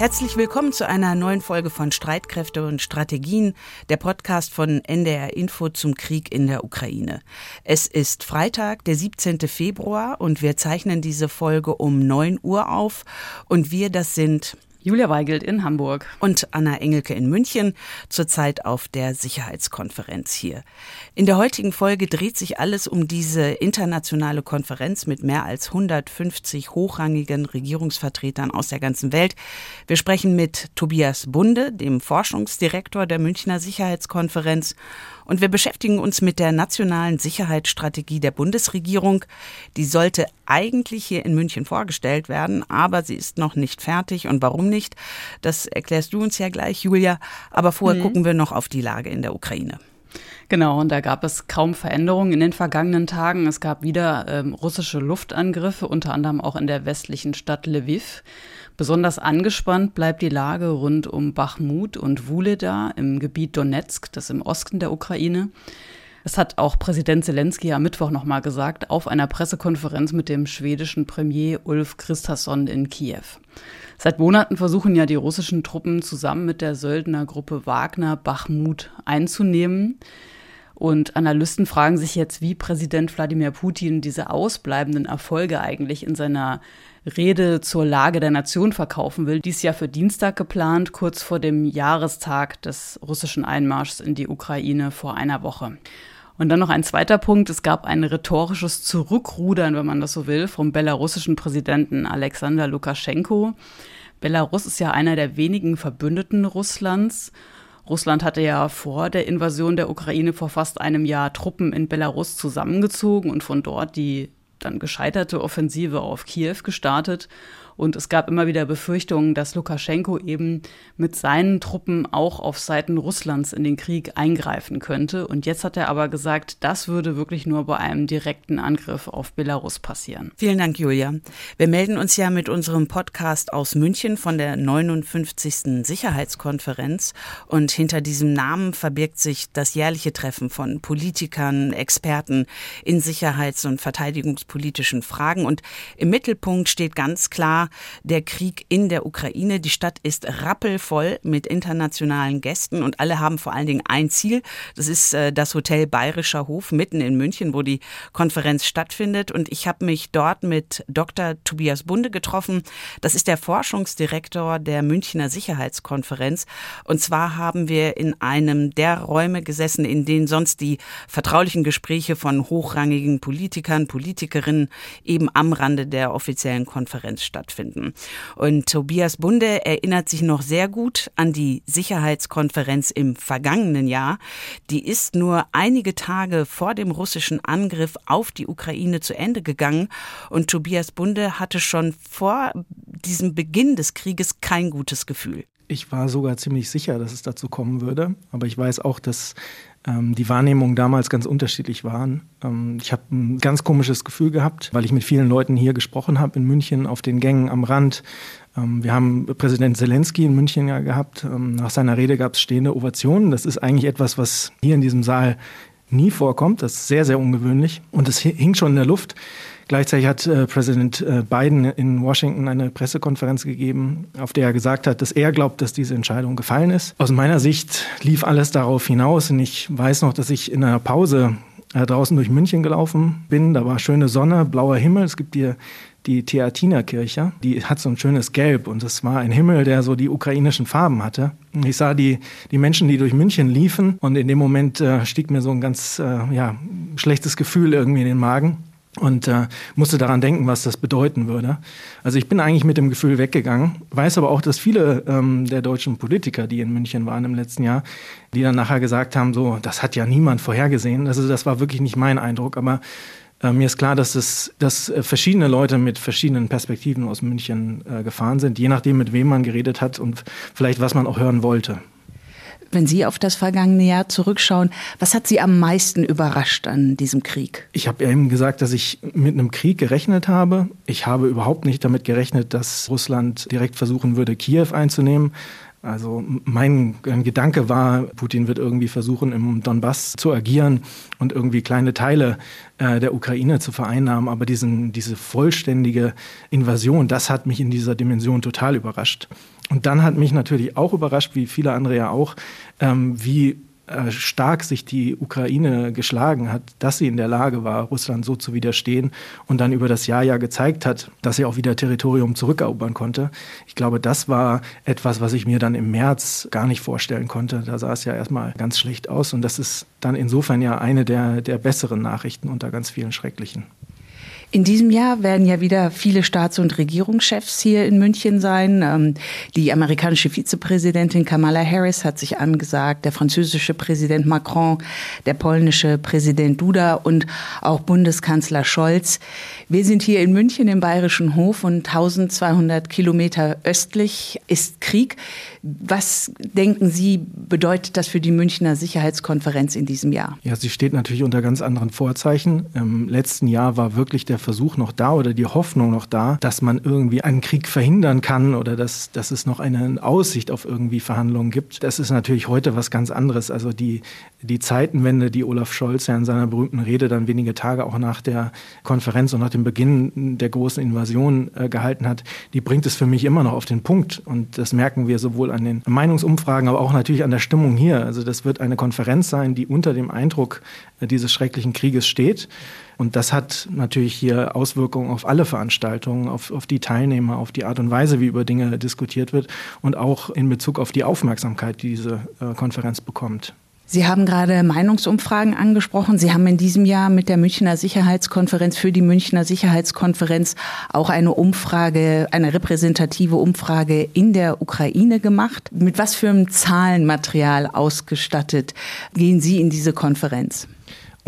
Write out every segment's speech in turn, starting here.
Herzlich willkommen zu einer neuen Folge von Streitkräfte und Strategien, der Podcast von NDR Info zum Krieg in der Ukraine. Es ist Freitag, der 17. Februar und wir zeichnen diese Folge um 9 Uhr auf und wir, das sind Julia Weigelt in Hamburg. Und Anna Engelke in München, zurzeit auf der Sicherheitskonferenz hier. In der heutigen Folge dreht sich alles um diese internationale Konferenz mit mehr als 150 hochrangigen Regierungsvertretern aus der ganzen Welt. Wir sprechen mit Tobias Bunde, dem Forschungsdirektor der Münchner Sicherheitskonferenz und wir beschäftigen uns mit der nationalen Sicherheitsstrategie der Bundesregierung. Die sollte eigentlich hier in München vorgestellt werden, aber sie ist noch nicht fertig. Und warum nicht? Das erklärst du uns ja gleich, Julia. Aber vorher mhm. gucken wir noch auf die Lage in der Ukraine. Genau, und da gab es kaum Veränderungen in den vergangenen Tagen. Es gab wieder ähm, russische Luftangriffe, unter anderem auch in der westlichen Stadt Lviv. Besonders angespannt bleibt die Lage rund um Bachmut und Wuleda im Gebiet Donetsk, das im Osten der Ukraine. Das hat auch Präsident Zelensky am Mittwoch nochmal gesagt auf einer Pressekonferenz mit dem schwedischen Premier Ulf Christasson in Kiew. Seit Monaten versuchen ja die russischen Truppen zusammen mit der Söldnergruppe Wagner Bachmut einzunehmen. Und Analysten fragen sich jetzt, wie Präsident Wladimir Putin diese ausbleibenden Erfolge eigentlich in seiner Rede zur Lage der Nation verkaufen will. Dies ja für Dienstag geplant, kurz vor dem Jahrestag des russischen Einmarschs in die Ukraine vor einer Woche. Und dann noch ein zweiter Punkt. Es gab ein rhetorisches Zurückrudern, wenn man das so will, vom belarussischen Präsidenten Alexander Lukaschenko. Belarus ist ja einer der wenigen Verbündeten Russlands. Russland hatte ja vor der Invasion der Ukraine vor fast einem Jahr Truppen in Belarus zusammengezogen und von dort die dann gescheiterte Offensive auf Kiew gestartet. Und es gab immer wieder Befürchtungen, dass Lukaschenko eben mit seinen Truppen auch auf Seiten Russlands in den Krieg eingreifen könnte. Und jetzt hat er aber gesagt, das würde wirklich nur bei einem direkten Angriff auf Belarus passieren. Vielen Dank, Julia. Wir melden uns ja mit unserem Podcast aus München von der 59. Sicherheitskonferenz. Und hinter diesem Namen verbirgt sich das jährliche Treffen von Politikern, Experten in sicherheits- und verteidigungspolitischen Fragen. Und im Mittelpunkt steht ganz klar der Krieg in der Ukraine. Die Stadt ist rappelvoll mit internationalen Gästen und alle haben vor allen Dingen ein Ziel. Das ist äh, das Hotel Bayerischer Hof mitten in München, wo die Konferenz stattfindet. Und ich habe mich dort mit Dr. Tobias Bunde getroffen. Das ist der Forschungsdirektor der Münchner Sicherheitskonferenz. Und zwar haben wir in einem der Räume gesessen, in denen sonst die vertraulichen Gespräche von hochrangigen Politikern, Politikerinnen eben am Rande der offiziellen Konferenz stattfinden stattfinden. Und Tobias Bunde erinnert sich noch sehr gut an die Sicherheitskonferenz im vergangenen Jahr. Die ist nur einige Tage vor dem russischen Angriff auf die Ukraine zu Ende gegangen. Und Tobias Bunde hatte schon vor diesem Beginn des Krieges kein gutes Gefühl. Ich war sogar ziemlich sicher, dass es dazu kommen würde. Aber ich weiß auch, dass die Wahrnehmungen damals ganz unterschiedlich waren. Ähm, ich habe ein ganz komisches Gefühl gehabt, weil ich mit vielen Leuten hier gesprochen habe in München auf den Gängen am Rand. Ähm, wir haben Präsident Zelensky in München ja gehabt. Ähm, nach seiner Rede gab es stehende Ovationen. Das ist eigentlich etwas, was hier in diesem Saal nie vorkommt. Das ist sehr, sehr ungewöhnlich. Und es hing schon in der Luft. Gleichzeitig hat äh, Präsident äh, Biden in Washington eine Pressekonferenz gegeben, auf der er gesagt hat, dass er glaubt, dass diese Entscheidung gefallen ist. Aus meiner Sicht lief alles darauf hinaus und ich weiß noch, dass ich in einer Pause äh, draußen durch München gelaufen bin. Da war schöne Sonne, blauer Himmel. Es gibt hier die Theatinerkirche. Die hat so ein schönes Gelb und es war ein Himmel, der so die ukrainischen Farben hatte. Ich sah die, die Menschen, die durch München liefen und in dem Moment äh, stieg mir so ein ganz äh, ja, schlechtes Gefühl irgendwie in den Magen und äh, musste daran denken, was das bedeuten würde. Also ich bin eigentlich mit dem Gefühl weggegangen, weiß aber auch, dass viele ähm, der deutschen Politiker, die in München waren im letzten Jahr, die dann nachher gesagt haben, so, das hat ja niemand vorhergesehen. Also das war wirklich nicht mein Eindruck, aber äh, mir ist klar, dass es, dass äh, verschiedene Leute mit verschiedenen Perspektiven aus München äh, gefahren sind, je nachdem, mit wem man geredet hat und vielleicht was man auch hören wollte. Wenn Sie auf das vergangene Jahr zurückschauen, was hat Sie am meisten überrascht an diesem Krieg? Ich habe eben gesagt, dass ich mit einem Krieg gerechnet habe. Ich habe überhaupt nicht damit gerechnet, dass Russland direkt versuchen würde, Kiew einzunehmen. Also mein Gedanke war, Putin wird irgendwie versuchen, im Donbass zu agieren und irgendwie kleine Teile äh, der Ukraine zu vereinnahmen. Aber diesen, diese vollständige Invasion, das hat mich in dieser Dimension total überrascht. Und dann hat mich natürlich auch überrascht, wie viele andere ja auch, ähm, wie äh, stark sich die Ukraine geschlagen hat, dass sie in der Lage war, Russland so zu widerstehen und dann über das Jahr ja gezeigt hat, dass sie auch wieder Territorium zurückerobern konnte. Ich glaube, das war etwas, was ich mir dann im März gar nicht vorstellen konnte. Da sah es ja erstmal ganz schlecht aus und das ist dann insofern ja eine der, der besseren Nachrichten unter ganz vielen schrecklichen. In diesem Jahr werden ja wieder viele Staats- und Regierungschefs hier in München sein. Ähm, die amerikanische Vizepräsidentin Kamala Harris hat sich angesagt, der französische Präsident Macron, der polnische Präsident Duda und auch Bundeskanzler Scholz. Wir sind hier in München im Bayerischen Hof und 1200 Kilometer östlich ist Krieg. Was denken Sie, bedeutet das für die Münchner Sicherheitskonferenz in diesem Jahr? Ja, sie steht natürlich unter ganz anderen Vorzeichen. Im letzten Jahr war wirklich der Versuch noch da oder die Hoffnung noch da, dass man irgendwie einen Krieg verhindern kann oder dass, dass es noch eine Aussicht auf irgendwie Verhandlungen gibt. Das ist natürlich heute was ganz anderes. Also die, die Zeitenwende, die Olaf Scholz ja in seiner berühmten Rede dann wenige Tage auch nach der Konferenz und nach dem Beginn der großen Invasion äh, gehalten hat, die bringt es für mich immer noch auf den Punkt. Und das merken wir sowohl an den Meinungsumfragen, aber auch natürlich an der Stimmung hier. Also das wird eine Konferenz sein, die unter dem Eindruck äh, dieses schrecklichen Krieges steht. Und das hat natürlich hier Auswirkungen auf alle Veranstaltungen, auf, auf die Teilnehmer, auf die Art und Weise, wie über Dinge diskutiert wird und auch in Bezug auf die Aufmerksamkeit, die diese äh, Konferenz bekommt. Sie haben gerade Meinungsumfragen angesprochen. Sie haben in diesem Jahr mit der Münchner Sicherheitskonferenz für die Münchner Sicherheitskonferenz auch eine Umfrage, eine repräsentative Umfrage in der Ukraine gemacht. Mit was für einem Zahlenmaterial ausgestattet gehen Sie in diese Konferenz?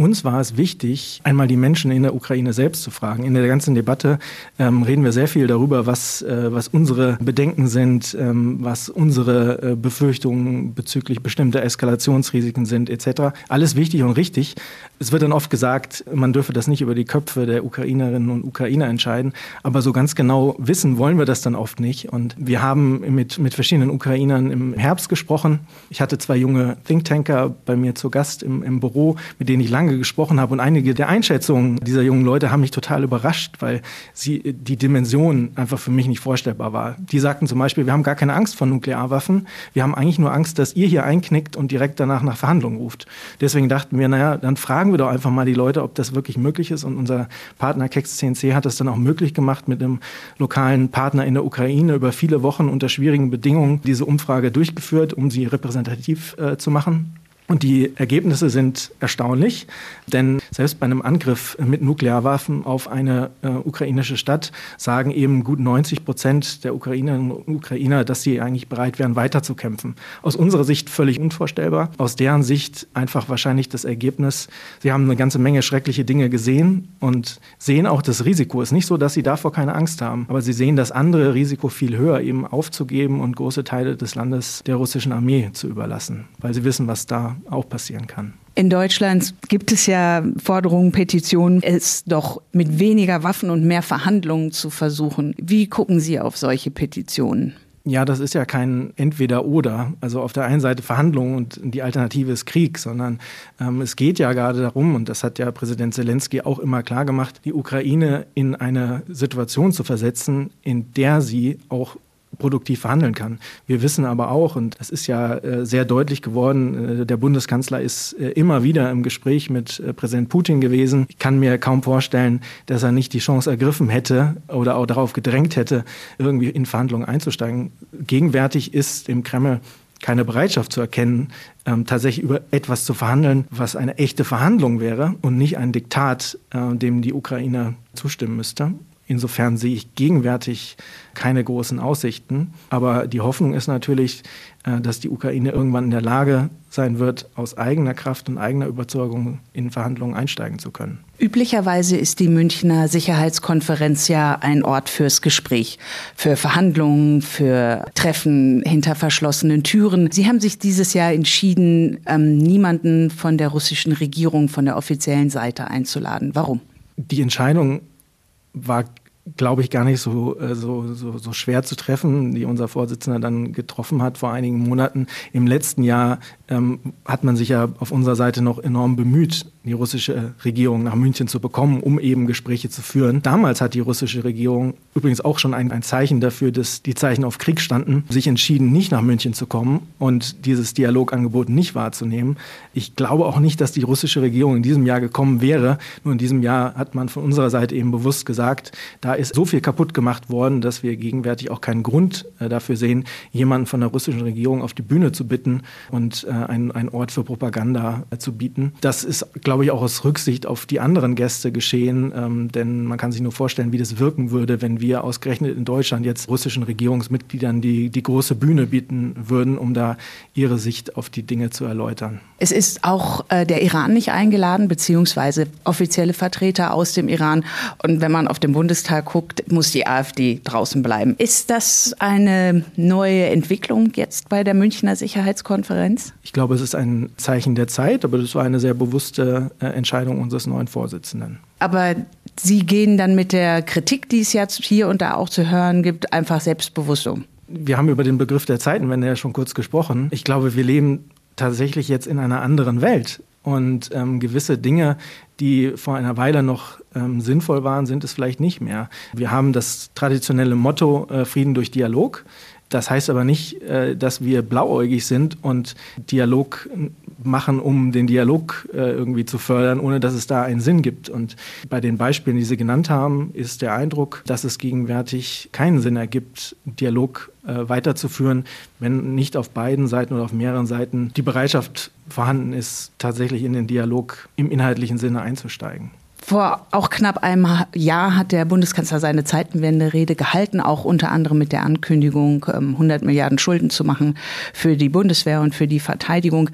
Uns war es wichtig, einmal die Menschen in der Ukraine selbst zu fragen. In der ganzen Debatte ähm, reden wir sehr viel darüber, was, äh, was unsere Bedenken sind, ähm, was unsere äh, Befürchtungen bezüglich bestimmter Eskalationsrisiken sind, etc. Alles wichtig und richtig. Es wird dann oft gesagt, man dürfe das nicht über die Köpfe der Ukrainerinnen und Ukrainer entscheiden. Aber so ganz genau wissen wollen wir das dann oft nicht. Und wir haben mit, mit verschiedenen Ukrainern im Herbst gesprochen. Ich hatte zwei junge Thinktanker bei mir zu Gast im, im Büro, mit denen ich lange lange gesprochen habe und einige der Einschätzungen dieser jungen Leute haben mich total überrascht, weil sie die Dimension einfach für mich nicht vorstellbar war. Die sagten zum Beispiel, wir haben gar keine Angst vor Nuklearwaffen, wir haben eigentlich nur Angst, dass ihr hier einknickt und direkt danach nach Verhandlungen ruft. Deswegen dachten wir, naja, dann fragen wir doch einfach mal die Leute, ob das wirklich möglich ist und unser Partner Kex CNC hat das dann auch möglich gemacht mit einem lokalen Partner in der Ukraine über viele Wochen unter schwierigen Bedingungen diese Umfrage durchgeführt, um sie repräsentativ äh, zu machen. Und die Ergebnisse sind erstaunlich, denn selbst bei einem Angriff mit Nuklearwaffen auf eine äh, ukrainische Stadt sagen eben gut 90 Prozent der Ukrainerinnen und Ukrainer, dass sie eigentlich bereit wären, weiterzukämpfen. Aus unserer Sicht völlig unvorstellbar, aus deren Sicht einfach wahrscheinlich das Ergebnis, sie haben eine ganze Menge schreckliche Dinge gesehen und sehen auch das Risiko. Es ist nicht so, dass sie davor keine Angst haben, aber sie sehen das andere Risiko viel höher, eben aufzugeben und große Teile des Landes der russischen Armee zu überlassen, weil sie wissen, was da auch passieren kann. In Deutschland gibt es ja Forderungen, Petitionen, es doch mit weniger Waffen und mehr Verhandlungen zu versuchen. Wie gucken Sie auf solche Petitionen? Ja, das ist ja kein Entweder-Oder. Also auf der einen Seite Verhandlungen und die Alternative ist Krieg, sondern ähm, es geht ja gerade darum, und das hat ja Präsident Zelensky auch immer klar gemacht, die Ukraine in eine Situation zu versetzen, in der sie auch produktiv verhandeln kann. Wir wissen aber auch, und das ist ja äh, sehr deutlich geworden, äh, der Bundeskanzler ist äh, immer wieder im Gespräch mit Präsident Putin gewesen. Ich kann mir kaum vorstellen, dass er nicht die Chance ergriffen hätte oder auch darauf gedrängt hätte, irgendwie in Verhandlungen einzusteigen. Gegenwärtig ist im Kreml keine Bereitschaft zu erkennen, ähm, tatsächlich über etwas zu verhandeln, was eine echte Verhandlung wäre und nicht ein Diktat, dem die Ukraine zustimmen müsste. Insofern sehe ich gegenwärtig keine großen Aussichten. Aber die Hoffnung ist natürlich, äh, dass die Ukraine irgendwann in der Lage sein wird, aus eigener Kraft und eigener Überzeugung in Verhandlungen einsteigen zu können. Üblicherweise ist die Münchner Sicherheitskonferenz ja ein Ort fürs Gespräch, für Verhandlungen, für Treffen hinter verschlossenen Türen. Sie haben sich dieses Jahr entschieden, ähm, niemanden von der russischen Regierung, von der offiziellen Seite einzuladen. Warum? Die Entscheidung war glaube ich, gar nicht so, äh, so, so, so schwer zu treffen, die unser Vorsitzender dann getroffen hat vor einigen Monaten. Im letzten Jahr ähm, hat man sich ja auf unserer Seite noch enorm bemüht, die russische Regierung nach München zu bekommen, um eben Gespräche zu führen. Damals hat die russische Regierung übrigens auch schon ein, ein Zeichen dafür, dass die Zeichen auf Krieg standen, sich entschieden, nicht nach München zu kommen und dieses Dialogangebot nicht wahrzunehmen. Ich glaube auch nicht, dass die russische Regierung in diesem Jahr gekommen wäre. Nur in diesem Jahr hat man von unserer Seite eben bewusst gesagt, da ist so viel kaputt gemacht worden, dass wir gegenwärtig auch keinen Grund äh, dafür sehen, jemanden von der russischen Regierung auf die Bühne zu bitten und äh, einen, Ort für Propaganda äh, zu bieten. Das ist, glaube ich, auch aus Rücksicht auf die anderen Gäste geschehen, ähm, denn man kann sich nur vorstellen, wie das wirken würde, wenn wir ausgerechnet in Deutschland jetzt russischen Regierungsmitgliedern die, die große Bühne bieten würden, um da ihre Sicht auf die Dinge zu erläutern. Es ist auch der Iran nicht eingeladen, beziehungsweise offizielle Vertreter aus dem Iran. Und wenn man auf den Bundestag guckt, muss die AfD draußen bleiben. Ist das eine neue Entwicklung jetzt bei der Münchner Sicherheitskonferenz? Ich glaube, es ist ein Zeichen der Zeit, aber das war eine sehr bewusste äh, Entscheidung unseres neuen Vorsitzenden. Aber Sie gehen dann mit der Kritik, die es jetzt hier und da auch zu hören gibt, einfach selbstbewusst um. Wir haben über den Begriff der Zeitenwende ja schon kurz gesprochen. Ich glaube, wir leben tatsächlich jetzt in einer anderen Welt. Und ähm, gewisse Dinge, die vor einer Weile noch ähm, sinnvoll waren, sind es vielleicht nicht mehr. Wir haben das traditionelle Motto äh, Frieden durch Dialog. Das heißt aber nicht, äh, dass wir blauäugig sind und Dialog machen, um den Dialog äh, irgendwie zu fördern, ohne dass es da einen Sinn gibt. Und bei den Beispielen, die Sie genannt haben, ist der Eindruck, dass es gegenwärtig keinen Sinn ergibt, Dialog äh, weiterzuführen, wenn nicht auf beiden Seiten oder auf mehreren Seiten die Bereitschaft vorhanden ist, tatsächlich in den Dialog im inhaltlichen Sinne einzusteigen. Vor auch knapp einem Jahr hat der Bundeskanzler seine Zeitenwende-Rede gehalten, auch unter anderem mit der Ankündigung, 100 ähm, Milliarden Schulden zu machen für die Bundeswehr und für die Verteidigung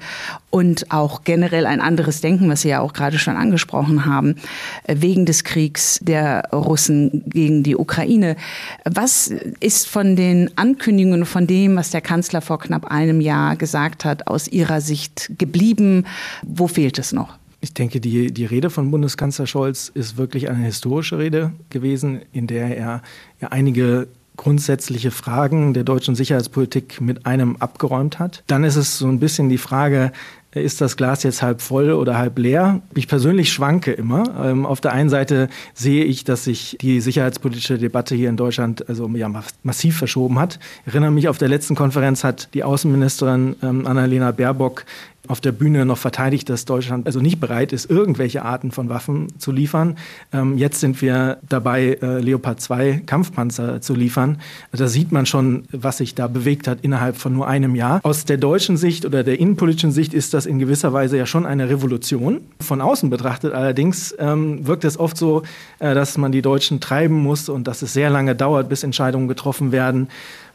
und auch generell ein anderes Denken, was Sie ja auch gerade schon angesprochen haben, äh, wegen des Kriegs der Russen gegen die Ukraine. Was ist von den Ankündigungen, von dem, was der Kanzler vor knapp einem Jahr gesagt hat, aus Ihrer Sicht geblieben? Wo fehlt es noch? Ich denke, die, die Rede von Bundeskanzler Scholz ist wirklich eine historische Rede gewesen, in der er ja einige grundsätzliche Fragen der deutschen Sicherheitspolitik mit einem abgeräumt hat. Dann ist es so ein bisschen die Frage, ist das Glas jetzt halb voll oder halb leer? Ich persönlich schwanke immer. Ähm, auf der einen Seite sehe ich, dass sich die sicherheitspolitische Debatte hier in Deutschland also ja, massiv verschoben hat. Ich erinnere mich, auf der letzten Konferenz hat die Außenministerin ähm, Annalena Baerbock auf der Bühne noch verteidigt, dass Deutschland also nicht bereit ist, irgendwelche Arten von Waffen zu liefern. Ähm, jetzt sind wir dabei, äh, Leopard 2 Kampfpanzer zu liefern. Da sieht man schon, was sich da bewegt hat innerhalb von nur einem Jahr. Aus der deutschen Sicht oder der innenpolitischen Sicht ist das in gewisser Weise ja schon eine Revolution. Von außen betrachtet allerdings ähm, wirkt es oft so, äh, dass man die Deutschen treiben muss und dass es sehr lange dauert, bis Entscheidungen getroffen werden.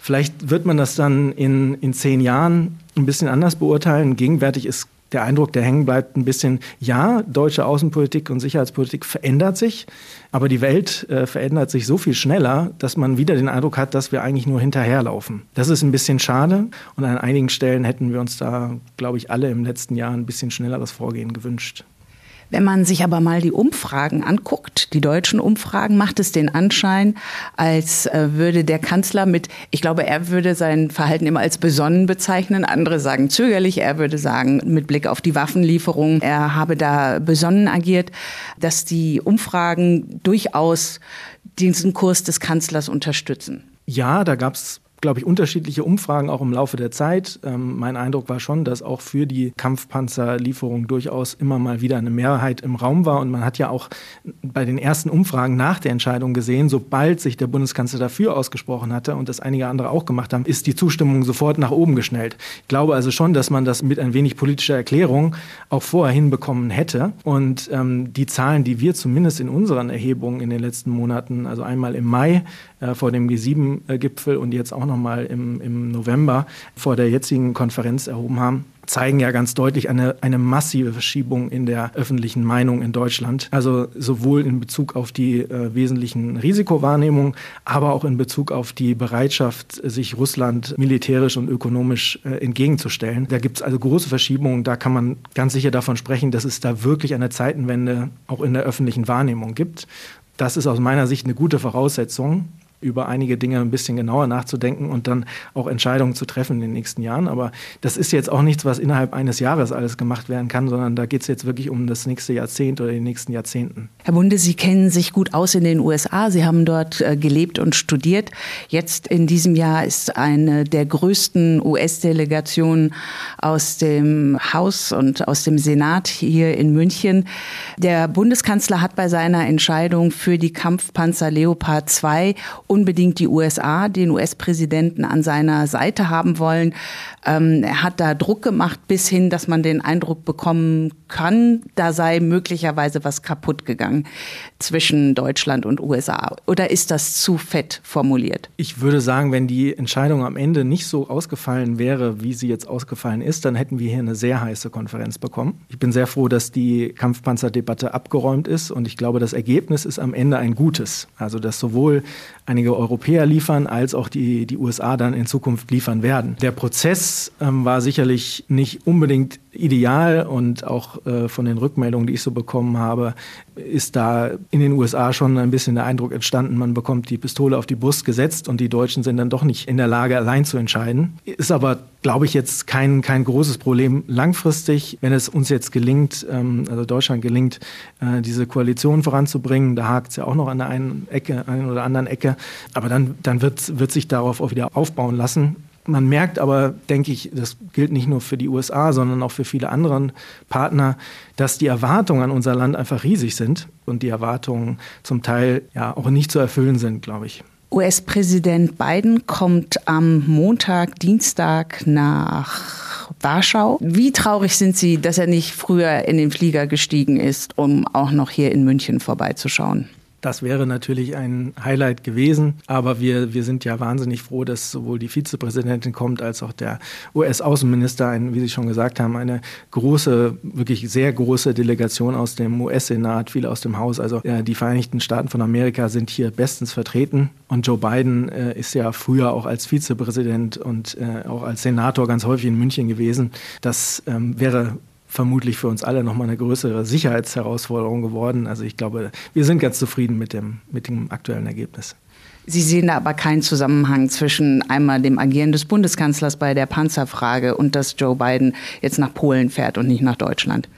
Vielleicht wird man das dann in, in zehn Jahren ein bisschen anders beurteilen. Gegenwärtig ist der Eindruck, der hängen bleibt, ein bisschen, ja, deutsche Außenpolitik und Sicherheitspolitik verändert sich, aber die Welt äh, verändert sich so viel schneller, dass man wieder den Eindruck hat, dass wir eigentlich nur hinterherlaufen. Das ist ein bisschen schade und an einigen Stellen hätten wir uns da, glaube ich, alle im letzten Jahr ein bisschen schnelleres Vorgehen gewünscht. Wenn man sich aber mal die Umfragen anguckt, die deutschen Umfragen, macht es den Anschein, als äh, würde der Kanzler mit, ich glaube, er würde sein Verhalten immer als besonnen bezeichnen, andere sagen zögerlich, er würde sagen, mit Blick auf die Waffenlieferung, er habe da besonnen agiert, dass die Umfragen durchaus diesen Kurs des Kanzlers unterstützen. Ja, da gab es glaube ich, unterschiedliche Umfragen auch im Laufe der Zeit. Ähm, mein Eindruck war schon, dass auch für die Kampfpanzerlieferung durchaus immer mal wieder eine Mehrheit im Raum war. Und man hat ja auch bei den ersten Umfragen nach der Entscheidung gesehen, sobald sich der Bundeskanzler dafür ausgesprochen hatte und das einige andere auch gemacht haben, ist die Zustimmung sofort nach oben geschnellt. Ich glaube also schon, dass man das mit ein wenig politischer Erklärung auch vorher hinbekommen hätte. Und ähm, die Zahlen, die wir zumindest in unseren Erhebungen in den letzten Monaten, also einmal im Mai vor dem G7-Gipfel und jetzt auch nochmal im, im November vor der jetzigen Konferenz erhoben haben, zeigen ja ganz deutlich eine, eine massive Verschiebung in der öffentlichen Meinung in Deutschland. Also sowohl in Bezug auf die äh, wesentlichen Risikowahrnehmungen, aber auch in Bezug auf die Bereitschaft, sich Russland militärisch und ökonomisch äh, entgegenzustellen. Da gibt es also große Verschiebungen. Da kann man ganz sicher davon sprechen, dass es da wirklich eine Zeitenwende auch in der öffentlichen Wahrnehmung gibt. Das ist aus meiner Sicht eine gute Voraussetzung, über einige Dinge ein bisschen genauer nachzudenken und dann auch Entscheidungen zu treffen in den nächsten Jahren. Aber das ist jetzt auch nichts, was innerhalb eines Jahres alles gemacht werden kann, sondern da geht es jetzt wirklich um das nächste Jahrzehnt oder die nächsten Jahrzehnten. Herr Bunde, Sie kennen sich gut aus in den USA. Sie haben dort äh, gelebt und studiert. Jetzt in diesem Jahr ist eine der größten US-Delegationen aus dem Haus und aus dem Senat hier in München. Der Bundeskanzler hat bei seiner Entscheidung für die Kampfpanzer Leopard 2 unbedingt die USA, den US-Präsidenten an seiner Seite haben wollen. Ähm, er hat da Druck gemacht bis hin, dass man den Eindruck bekommen kann, da sei möglicherweise was kaputt gegangen zwischen Deutschland und USA. Oder ist das zu fett formuliert? Ich würde sagen, wenn die Entscheidung am Ende nicht so ausgefallen wäre, wie sie jetzt ausgefallen ist, dann hätten wir hier eine sehr heiße Konferenz bekommen. Ich bin sehr froh, dass die Kampfpanzerdebatte abgeräumt ist und ich glaube, das Ergebnis ist am Ende ein gutes. Also, dass sowohl einige Europäer liefern, als auch die, die USA dann in Zukunft liefern werden. Der Prozess ähm, war sicherlich nicht unbedingt ideal und auch äh, von den Rückmeldungen, die ich so bekommen habe, ist da in den USA schon ein bisschen der Eindruck entstanden, man bekommt die Pistole auf die Brust gesetzt und die Deutschen sind dann doch nicht in der Lage, allein zu entscheiden. Ist aber, glaube ich, jetzt kein, kein großes Problem langfristig, wenn es uns jetzt gelingt, ähm, also Deutschland gelingt, äh, diese Koalition voranzubringen. Da hakt es ja auch noch an der einen Ecke, einen oder anderen Ecke. Aber dann, dann wird, wird sich darauf auch wieder aufbauen lassen. Man merkt aber, denke ich, das gilt nicht nur für die USA, sondern auch für viele andere Partner, dass die Erwartungen an unser Land einfach riesig sind und die Erwartungen zum Teil ja auch nicht zu erfüllen sind, glaube ich. US-Präsident Biden kommt am Montag, Dienstag nach Warschau. Wie traurig sind Sie, dass er nicht früher in den Flieger gestiegen ist, um auch noch hier in München vorbeizuschauen? Das wäre natürlich ein Highlight gewesen. Aber wir, wir sind ja wahnsinnig froh, dass sowohl die Vizepräsidentin kommt als auch der US-Außenminister, wie Sie schon gesagt haben, eine große, wirklich sehr große Delegation aus dem US-Senat, viele aus dem Haus. Also äh, die Vereinigten Staaten von Amerika sind hier bestens vertreten. Und Joe Biden äh, ist ja früher auch als Vizepräsident und äh, auch als Senator ganz häufig in München gewesen. Das ähm, wäre vermutlich für uns alle nochmal eine größere Sicherheitsherausforderung geworden. Also ich glaube, wir sind ganz zufrieden mit dem, mit dem aktuellen Ergebnis. Sie sehen da aber keinen Zusammenhang zwischen einmal dem Agieren des Bundeskanzlers bei der Panzerfrage und dass Joe Biden jetzt nach Polen fährt und nicht nach Deutschland.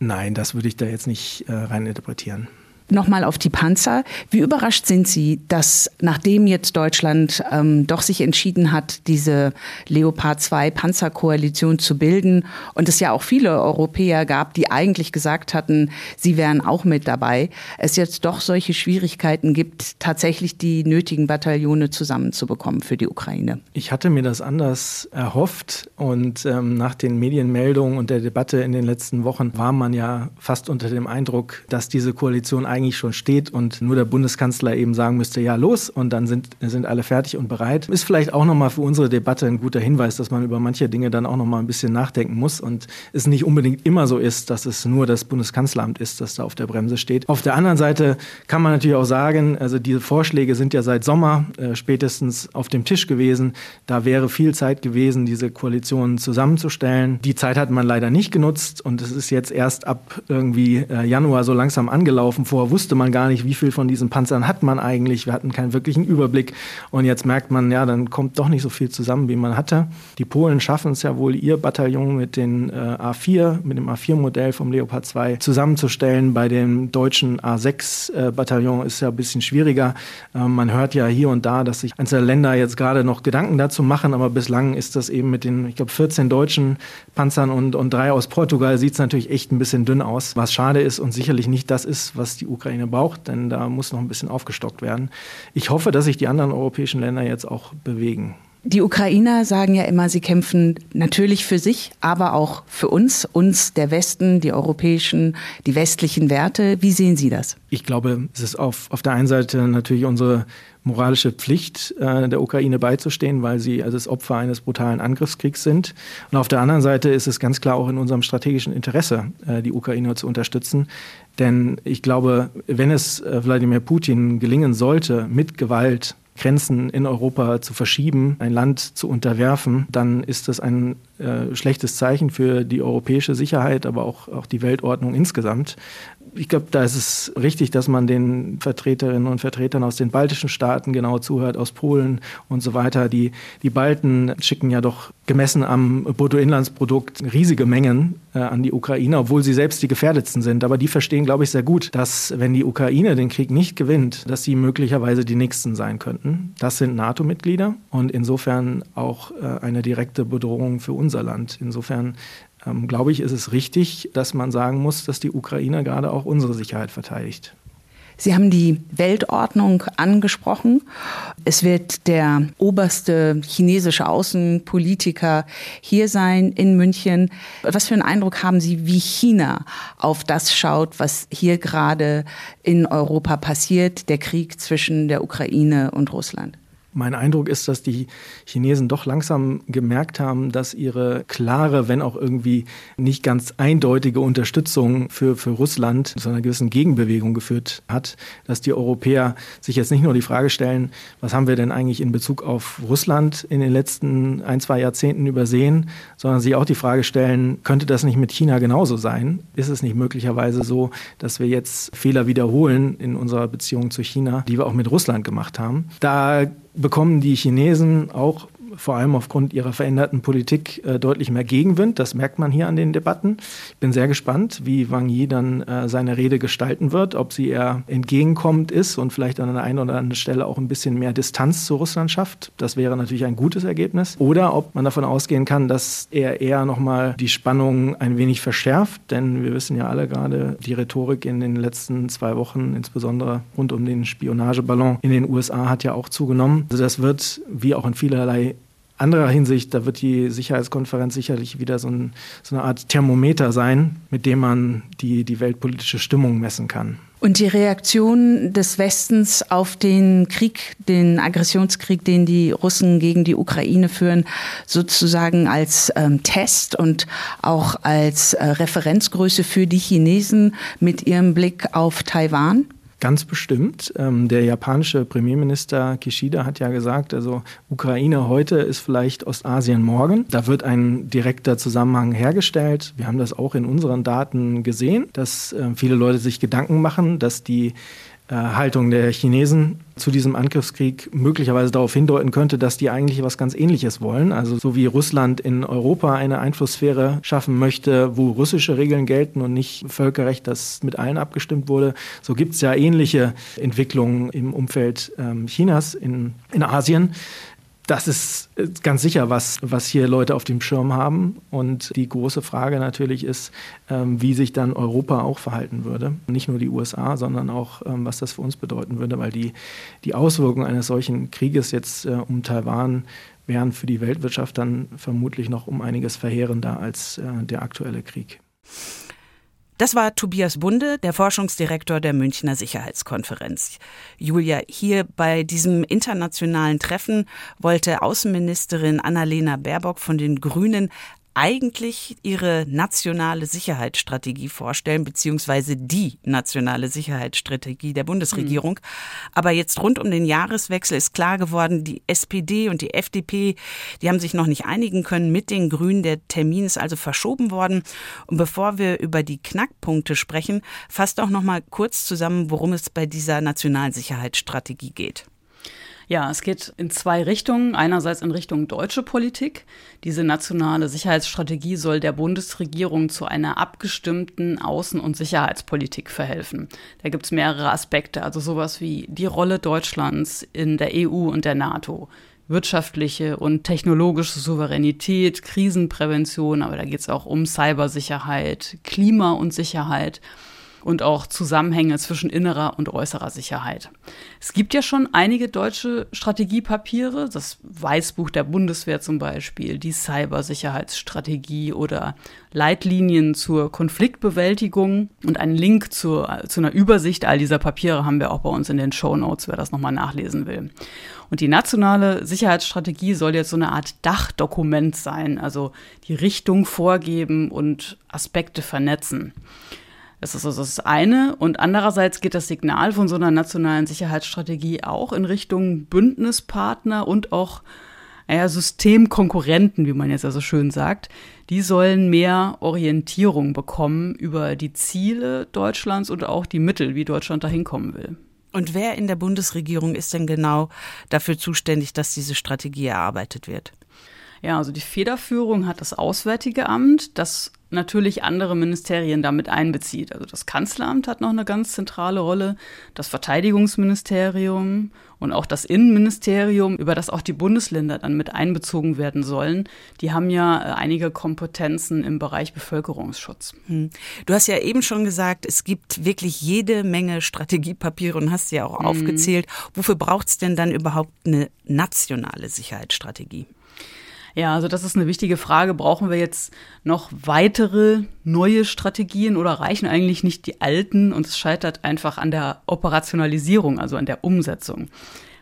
Nein, das würde ich da jetzt nicht äh, rein interpretieren. Nochmal auf die Panzer. Wie überrascht sind Sie, dass nachdem jetzt Deutschland ähm, doch sich entschieden hat, diese Leopard 2 Panzerkoalition zu bilden und es ja auch viele Europäer gab, die eigentlich gesagt hatten, sie wären auch mit dabei, es jetzt doch solche Schwierigkeiten gibt, tatsächlich die nötigen Bataillone zusammenzubekommen für die Ukraine? Ich hatte mir das anders erhofft und ähm, nach den Medienmeldungen und der Debatte in den letzten Wochen war man ja fast unter dem Eindruck, dass diese Koalition eigentlich schon steht und nur der Bundeskanzler eben sagen müsste, ja los und dann sind, sind alle fertig und bereit. Ist vielleicht auch nochmal für unsere Debatte ein guter Hinweis, dass man über manche Dinge dann auch nochmal ein bisschen nachdenken muss und es nicht unbedingt immer so ist, dass es nur das Bundeskanzleramt ist, das da auf der Bremse steht. Auf der anderen Seite kann man natürlich auch sagen, also diese Vorschläge sind ja seit Sommer äh, spätestens auf dem Tisch gewesen. Da wäre viel Zeit gewesen, diese Koalition zusammenzustellen. Die Zeit hat man leider nicht genutzt und es ist jetzt erst ab irgendwie äh, Januar so langsam angelaufen vor Davor wusste man gar nicht, wie viel von diesen Panzern hat man eigentlich. Wir hatten keinen wirklichen Überblick. Und jetzt merkt man, ja, dann kommt doch nicht so viel zusammen, wie man hatte. Die Polen schaffen es ja wohl, ihr Bataillon mit den äh, A4, mit dem A4-Modell vom Leopard 2 zusammenzustellen. Bei dem deutschen A6-Bataillon äh, ist ja ein bisschen schwieriger. Äh, man hört ja hier und da, dass sich einzelne Länder jetzt gerade noch Gedanken dazu machen, aber bislang ist das eben mit den, ich glaube, 14 deutschen Panzern und, und drei aus Portugal sieht es natürlich echt ein bisschen dünn aus, was schade ist und sicherlich nicht das ist, was die Ukraine braucht, denn da muss noch ein bisschen aufgestockt werden. Ich hoffe, dass sich die anderen europäischen Länder jetzt auch bewegen. Die Ukrainer sagen ja immer, sie kämpfen natürlich für sich, aber auch für uns, uns der Westen, die europäischen, die westlichen Werte. Wie sehen Sie das? Ich glaube, es ist auf, auf der einen Seite natürlich unsere moralische Pflicht, äh, der Ukraine beizustehen, weil sie also das Opfer eines brutalen Angriffskriegs sind. Und auf der anderen Seite ist es ganz klar auch in unserem strategischen Interesse, äh, die Ukraine zu unterstützen. Denn ich glaube, wenn es äh, Wladimir Putin gelingen sollte, mit Gewalt Grenzen in Europa zu verschieben, ein Land zu unterwerfen, dann ist das ein äh, schlechtes Zeichen für die europäische Sicherheit, aber auch, auch die Weltordnung insgesamt. Ich glaube, da ist es richtig, dass man den Vertreterinnen und Vertretern aus den baltischen Staaten genau zuhört, aus Polen und so weiter. Die, die Balten schicken ja doch gemessen am Bruttoinlandsprodukt riesige Mengen äh, an die Ukraine, obwohl sie selbst die gefährdetsten sind. Aber die verstehen, glaube ich, sehr gut, dass wenn die Ukraine den Krieg nicht gewinnt, dass sie möglicherweise die Nächsten sein könnten. Das sind NATO-Mitglieder und insofern auch äh, eine direkte Bedrohung für unser Land. Insofern ähm, glaube ich, ist es richtig, dass man sagen muss, dass die Ukraine gerade auch unsere Sicherheit verteidigt. Sie haben die Weltordnung angesprochen. Es wird der oberste chinesische Außenpolitiker hier sein in München. Was für einen Eindruck haben Sie, wie China auf das schaut, was hier gerade in Europa passiert, der Krieg zwischen der Ukraine und Russland? Mein Eindruck ist, dass die Chinesen doch langsam gemerkt haben, dass ihre klare, wenn auch irgendwie nicht ganz eindeutige Unterstützung für, für Russland zu einer gewissen Gegenbewegung geführt hat, dass die Europäer sich jetzt nicht nur die Frage stellen, was haben wir denn eigentlich in Bezug auf Russland in den letzten ein, zwei Jahrzehnten übersehen, sondern sich auch die Frage stellen, könnte das nicht mit China genauso sein? Ist es nicht möglicherweise so, dass wir jetzt Fehler wiederholen in unserer Beziehung zu China, die wir auch mit Russland gemacht haben? Da bekommen die Chinesen auch vor allem aufgrund ihrer veränderten Politik äh, deutlich mehr Gegenwind. Das merkt man hier an den Debatten. Ich bin sehr gespannt, wie Wang Yi dann äh, seine Rede gestalten wird, ob sie eher entgegenkommend ist und vielleicht an einer einen oder anderen Stelle auch ein bisschen mehr Distanz zu Russland schafft. Das wäre natürlich ein gutes Ergebnis. Oder ob man davon ausgehen kann, dass er eher nochmal die Spannung ein wenig verschärft. Denn wir wissen ja alle gerade, die Rhetorik in den letzten zwei Wochen, insbesondere rund um den Spionageballon in den USA, hat ja auch zugenommen. Also das wird, wie auch in vielerlei anderer Hinsicht, da wird die Sicherheitskonferenz sicherlich wieder so, ein, so, eine Art Thermometer sein, mit dem man die, die weltpolitische Stimmung messen kann. Und die Reaktion des Westens auf den Krieg, den Aggressionskrieg, den die Russen gegen die Ukraine führen, sozusagen als ähm, Test und auch als äh, Referenzgröße für die Chinesen mit ihrem Blick auf Taiwan? Ganz bestimmt. Ähm, der japanische Premierminister Kishida hat ja gesagt, also Ukraine heute ist vielleicht Ostasien morgen. Da wird ein direkter Zusammenhang hergestellt. Wir haben das auch in unseren Daten gesehen, dass äh, viele Leute sich Gedanken machen, dass die äh, Haltung der Chinesen zu diesem Angriffskrieg möglicherweise darauf hindeuten könnte, dass die eigentlich was ganz Ähnliches wollen. Also so wie Russland in Europa eine Einflusssphäre schaffen möchte, wo russische Regeln gelten und nicht Völkerrecht, das mit allen abgestimmt wurde, so gibt es ja ähnliche Entwicklungen im Umfeld ähm, Chinas in, in Asien das ist äh, ganz sicher was, was hier Leute auf dem Schirm haben. Und die große Frage natürlich ist, ähm, wie sich dann Europa auch verhalten würde. Nicht nur die USA, sondern auch, ähm, was das für uns bedeuten würde, weil die, die Auswirkungen eines solchen Krieges jetzt äh, um Taiwan wären für die Weltwirtschaft dann vermutlich noch um einiges verheerender als äh, der aktuelle Krieg. Das war Tobias Bunde, der Forschungsdirektor der Münchner Sicherheitskonferenz. Julia, hier bei diesem internationalen Treffen wollte Außenministerin Annalena Baerbock von den Grünen eigentlich ihre nationale Sicherheitsstrategie vorstellen, beziehungsweise die nationale Sicherheitsstrategie der Bundesregierung. Mhm. Aber jetzt rund um den Jahreswechsel ist klar geworden, die SPD und die FDP, die haben sich noch nicht einigen können mit den Grünen. Der Termin ist also verschoben worden. Und bevor wir über die Knackpunkte sprechen, fasst auch noch mal kurz zusammen, worum es bei dieser nationalen Sicherheitsstrategie geht. Ja, es geht in zwei Richtungen. Einerseits in Richtung deutsche Politik. Diese nationale Sicherheitsstrategie soll der Bundesregierung zu einer abgestimmten Außen- und Sicherheitspolitik verhelfen. Da gibt es mehrere Aspekte, also sowas wie die Rolle Deutschlands in der EU und der NATO, wirtschaftliche und technologische Souveränität, Krisenprävention, aber da geht es auch um Cybersicherheit, Klima und Sicherheit und auch Zusammenhänge zwischen innerer und äußerer Sicherheit. Es gibt ja schon einige deutsche Strategiepapiere, das Weißbuch der Bundeswehr zum Beispiel, die Cybersicherheitsstrategie oder Leitlinien zur Konfliktbewältigung und einen Link zur, zu einer Übersicht all dieser Papiere haben wir auch bei uns in den Show Notes, wer das nochmal nachlesen will. Und die nationale Sicherheitsstrategie soll jetzt so eine Art Dachdokument sein, also die Richtung vorgeben und Aspekte vernetzen. Das ist also das eine. Und andererseits geht das Signal von so einer nationalen Sicherheitsstrategie auch in Richtung Bündnispartner und auch naja, Systemkonkurrenten, wie man jetzt also schön sagt, die sollen mehr Orientierung bekommen über die Ziele Deutschlands und auch die Mittel, wie Deutschland dahin kommen will. Und wer in der Bundesregierung ist denn genau dafür zuständig, dass diese Strategie erarbeitet wird? Ja, also die Federführung hat das Auswärtige Amt, das natürlich andere Ministerien damit einbezieht. Also das Kanzleramt hat noch eine ganz zentrale Rolle, das Verteidigungsministerium und auch das Innenministerium, über das auch die Bundesländer dann mit einbezogen werden sollen. Die haben ja äh, einige Kompetenzen im Bereich Bevölkerungsschutz. Hm. Du hast ja eben schon gesagt, es gibt wirklich jede Menge Strategiepapiere und hast sie ja auch mhm. aufgezählt. Wofür braucht es denn dann überhaupt eine nationale Sicherheitsstrategie? Ja, also das ist eine wichtige Frage. Brauchen wir jetzt noch weitere neue Strategien oder reichen eigentlich nicht die alten und es scheitert einfach an der Operationalisierung, also an der Umsetzung?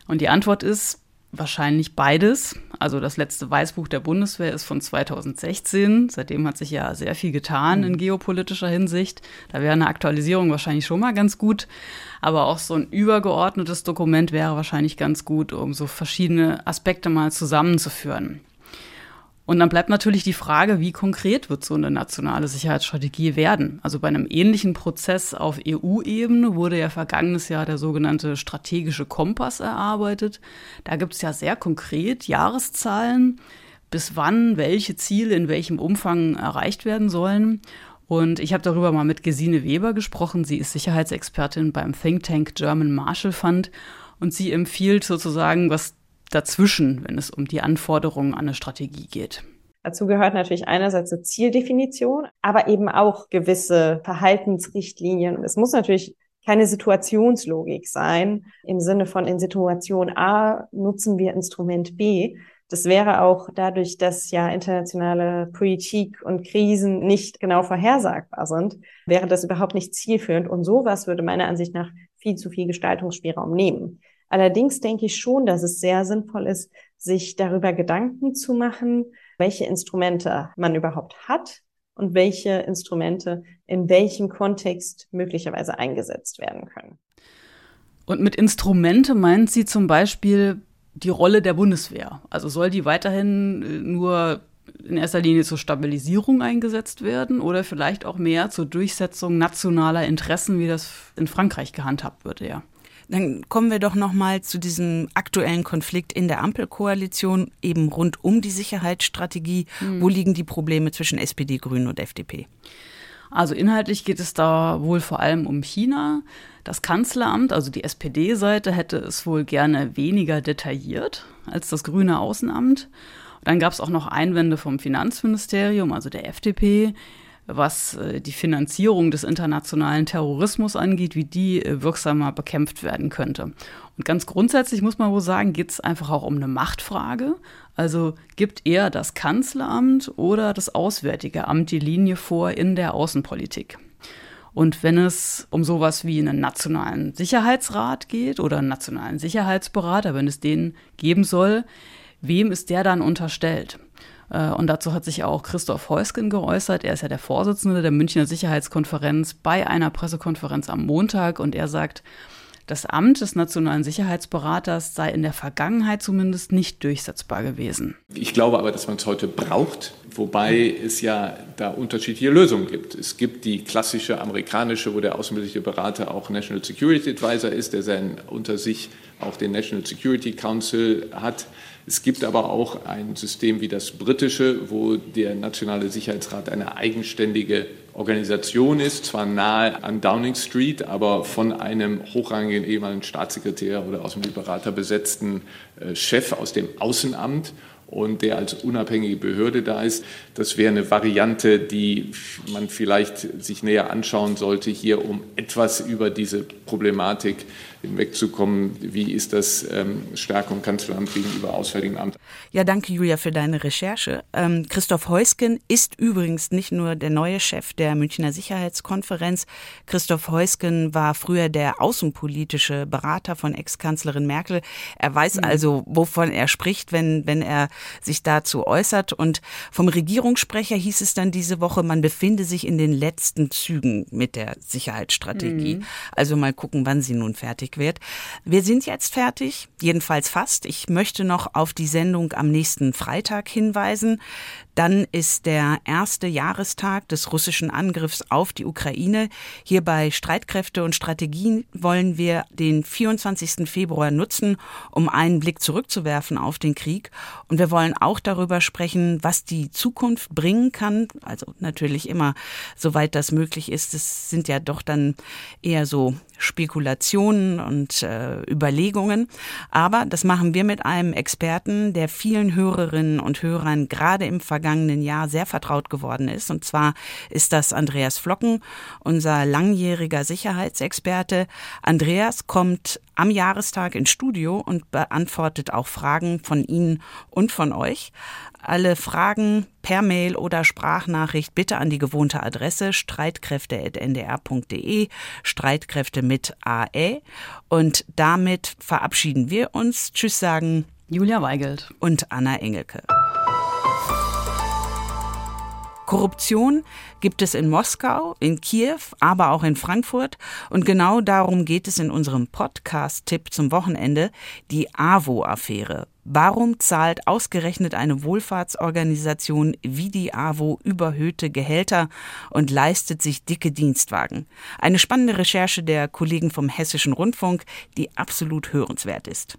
Und die Antwort ist wahrscheinlich beides. Also das letzte Weißbuch der Bundeswehr ist von 2016. Seitdem hat sich ja sehr viel getan in geopolitischer Hinsicht. Da wäre eine Aktualisierung wahrscheinlich schon mal ganz gut. Aber auch so ein übergeordnetes Dokument wäre wahrscheinlich ganz gut, um so verschiedene Aspekte mal zusammenzuführen. Und dann bleibt natürlich die Frage, wie konkret wird so eine nationale Sicherheitsstrategie werden? Also bei einem ähnlichen Prozess auf EU-Ebene wurde ja vergangenes Jahr der sogenannte strategische Kompass erarbeitet. Da gibt es ja sehr konkret Jahreszahlen, bis wann welche Ziele in welchem Umfang erreicht werden sollen. Und ich habe darüber mal mit Gesine Weber gesprochen. Sie ist Sicherheitsexpertin beim Think Tank German Marshall Fund und sie empfiehlt sozusagen, was dazwischen, wenn es um die Anforderungen an eine Strategie geht. Dazu gehört natürlich einerseits eine Zieldefinition, aber eben auch gewisse Verhaltensrichtlinien. Es muss natürlich keine Situationslogik sein im Sinne von in Situation A nutzen wir Instrument B. Das wäre auch dadurch, dass ja internationale Politik und Krisen nicht genau vorhersagbar sind, wäre das überhaupt nicht zielführend. Und sowas würde meiner Ansicht nach viel zu viel Gestaltungsspielraum nehmen. Allerdings denke ich schon, dass es sehr sinnvoll ist, sich darüber Gedanken zu machen, welche Instrumente man überhaupt hat und welche Instrumente in welchem Kontext möglicherweise eingesetzt werden können. Und mit Instrumente meint sie zum Beispiel die Rolle der Bundeswehr. Also soll die weiterhin äh, nur in erster Linie zur Stabilisierung eingesetzt werden oder vielleicht auch mehr zur Durchsetzung nationaler Interessen, wie das in Frankreich gehandhabt wird, ja. Dann kommen wir doch noch mal zu diesem aktuellen Konflikt in der Ampelkoalition eben rund um die Sicherheitsstrategie. Mhm. Wo liegen die Probleme zwischen SPD, Grünen und FDP? Also inhaltlich geht es da wohl vor allem um China. Das Kanzleramt, also die SPD-Seite, hätte es wohl gerne weniger detailliert als das grüne Außenamt. dann gab es auch noch Einwände vom Finanzministerium, also der FDP, was äh, die Finanzierung des internationalen Terrorismus angeht, wie die äh, wirksamer bekämpft werden könnte. Und ganz grundsätzlich muss man wohl sagen, geht es einfach auch um eine Machtfrage. Also gibt eher das Kanzleramt oder das Auswärtige Amt die Linie vor in der Außenpolitik. Und wenn es um sowas wie einen nationalen Sicherheitsrat geht oder einen nationalen Sicherheitsberater, wenn es den geben soll, wem ist der dann unterstellt? Äh, und dazu hat sich auch Christoph Heusgen geäußert. Er ist ja der Vorsitzende der Münchner Sicherheitskonferenz bei einer Pressekonferenz am Montag. Und er sagt, das Amt des nationalen Sicherheitsberaters sei in der Vergangenheit zumindest nicht durchsetzbar gewesen. Ich glaube aber, dass man es heute braucht, wobei es ja da unterschiedliche Lösungen gibt. Es gibt die klassische amerikanische, wo der außenpolitische Berater auch National Security Advisor ist, der sein, unter sich auch den National Security Council hat. Es gibt aber auch ein System wie das britische, wo der Nationale Sicherheitsrat eine eigenständige Organisation ist, zwar nahe an Downing Street, aber von einem hochrangigen ehemaligen Staatssekretär oder aus dem Berater besetzten äh, Chef aus dem Außenamt und der als unabhängige Behörde da ist. Das wäre eine Variante, die man vielleicht sich näher anschauen sollte, hier um etwas über diese Problematik hinwegzukommen. Wie ist das ähm, Stärkung Kanzleramt gegenüber Auswärtigem Amt? Ja, danke Julia für deine Recherche. Ähm, Christoph Heusgen ist übrigens nicht nur der neue Chef der Münchner Sicherheitskonferenz. Christoph Heusgen war früher der außenpolitische Berater von Ex-Kanzlerin Merkel. Er weiß mhm. also, wovon er spricht, wenn, wenn er sich dazu äußert. Und vom Regierungssprecher hieß es dann diese Woche, man befinde sich in den letzten Zügen mit der Sicherheitsstrategie. Mhm. Also mal gucken, wann sie nun fertig fertig wird. Wir sind jetzt fertig, jedenfalls fast. Ich möchte noch auf die Sendung am nächsten Freitag hinweisen. Dann ist der erste Jahrestag des russischen Angriffs auf die Ukraine. Hier bei Streitkräfte und Strategien wollen wir den 24. Februar nutzen, um einen Blick zurückzuwerfen auf den Krieg. Und wir wollen auch darüber sprechen, was die Zukunft bringen kann. Also natürlich immer, soweit das möglich ist. Es sind ja doch dann eher so Spekulationen und äh, Überlegungen. Aber das machen wir mit einem Experten, der vielen Hörerinnen und Hörern gerade im vergangenen Jahr sehr vertraut geworden ist. Und zwar ist das Andreas Flocken, unser langjähriger Sicherheitsexperte. Andreas kommt am Jahrestag ins Studio und beantwortet auch Fragen von Ihnen und von euch. Alle Fragen per Mail oder Sprachnachricht bitte an die gewohnte Adresse streitkräfte.ndr.de, Streitkräfte mit AE. Und damit verabschieden wir uns. Tschüss sagen Julia Weigelt und Anna Engelke. Korruption gibt es in Moskau, in Kiew, aber auch in Frankfurt. Und genau darum geht es in unserem Podcast-Tipp zum Wochenende, die AWO-Affäre. Warum zahlt ausgerechnet eine Wohlfahrtsorganisation wie die AWO überhöhte Gehälter und leistet sich dicke Dienstwagen? Eine spannende Recherche der Kollegen vom Hessischen Rundfunk, die absolut hörenswert ist.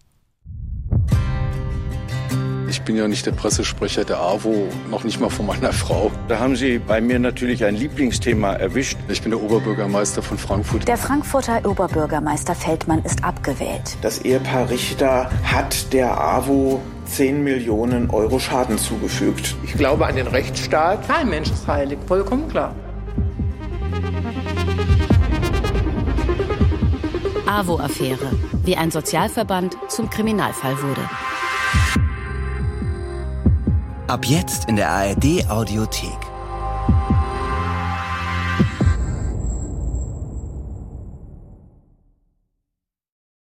Ich bin ja nicht der Pressesprecher der AWO, noch nicht mal von meiner Frau. Da haben Sie bei mir natürlich ein Lieblingsthema erwischt. Ich bin der Oberbürgermeister von Frankfurt. Der Frankfurter Oberbürgermeister Feldmann ist abgewählt. Das Ehepaar Richter hat der AWO 10 Millionen Euro Schaden zugefügt. Ich glaube an den Rechtsstaat. Kein Mensch ist heilig, vollkommen klar. AWO-Affäre, wie ein Sozialverband zum Kriminalfall wurde. Ab jetzt in der ARD Audiothek.